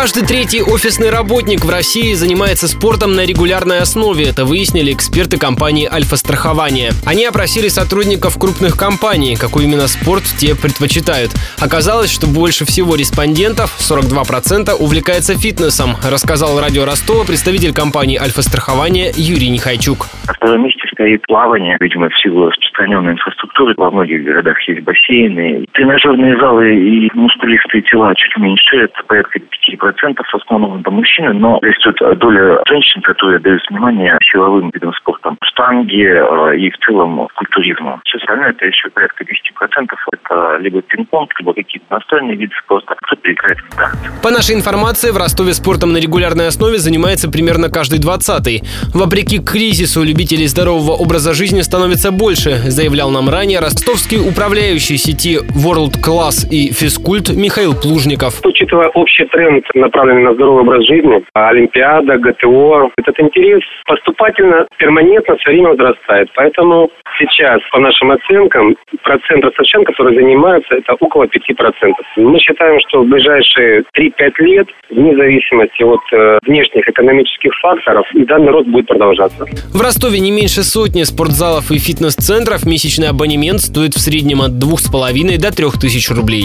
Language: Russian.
Каждый третий офисный работник в России занимается спортом на регулярной основе. Это выяснили эксперты компании «Альфа-страхование». Они опросили сотрудников крупных компаний, какой именно спорт те предпочитают. Оказалось, что больше всего респондентов, 42%, увлекается фитнесом, рассказал радио Ростова представитель компании «Альфа-страхование» Юрий Нехайчук. На втором месте стоит плавание, видимо, в силу распространенной инфраструктуры. Во многих городах есть бассейны. Тренажерные залы и мускулистые тела чуть меньше, это порядка 5% в основном это мужчины, но растет доля женщин, которые дают внимание силовым видам спорта, штанги э, и в целом культуризму. Все остальное это еще порядка 10%. Это либо пинг-понг, либо какие-то настольные виды спорта, кто-то играет в. По нашей информации, в Ростове спортом на регулярной основе занимается примерно каждый двадцатый. Вопреки кризису любителей здорового образа жизни становится больше, заявлял нам ранее ростовский управляющий сети World Class и Физкульт Михаил Плужников. Учитывая общий тренд, направленный на здоровый образ жизни, Олимпиада, ГТО, этот интерес поступательно, перманентно все время возрастает. Поэтому сейчас, по нашим оценкам, процент ростовчан, которые занимаются, это около 5%. Мы считаем, что в ближайшие 3-5 лет, вне зависимости от э, внешних экономических факторов, данный рост будет продолжаться. В Ростове не меньше сотни спортзалов и фитнес-центров. Месячный абонемент стоит в среднем от 2,5 до 3 тысяч рублей.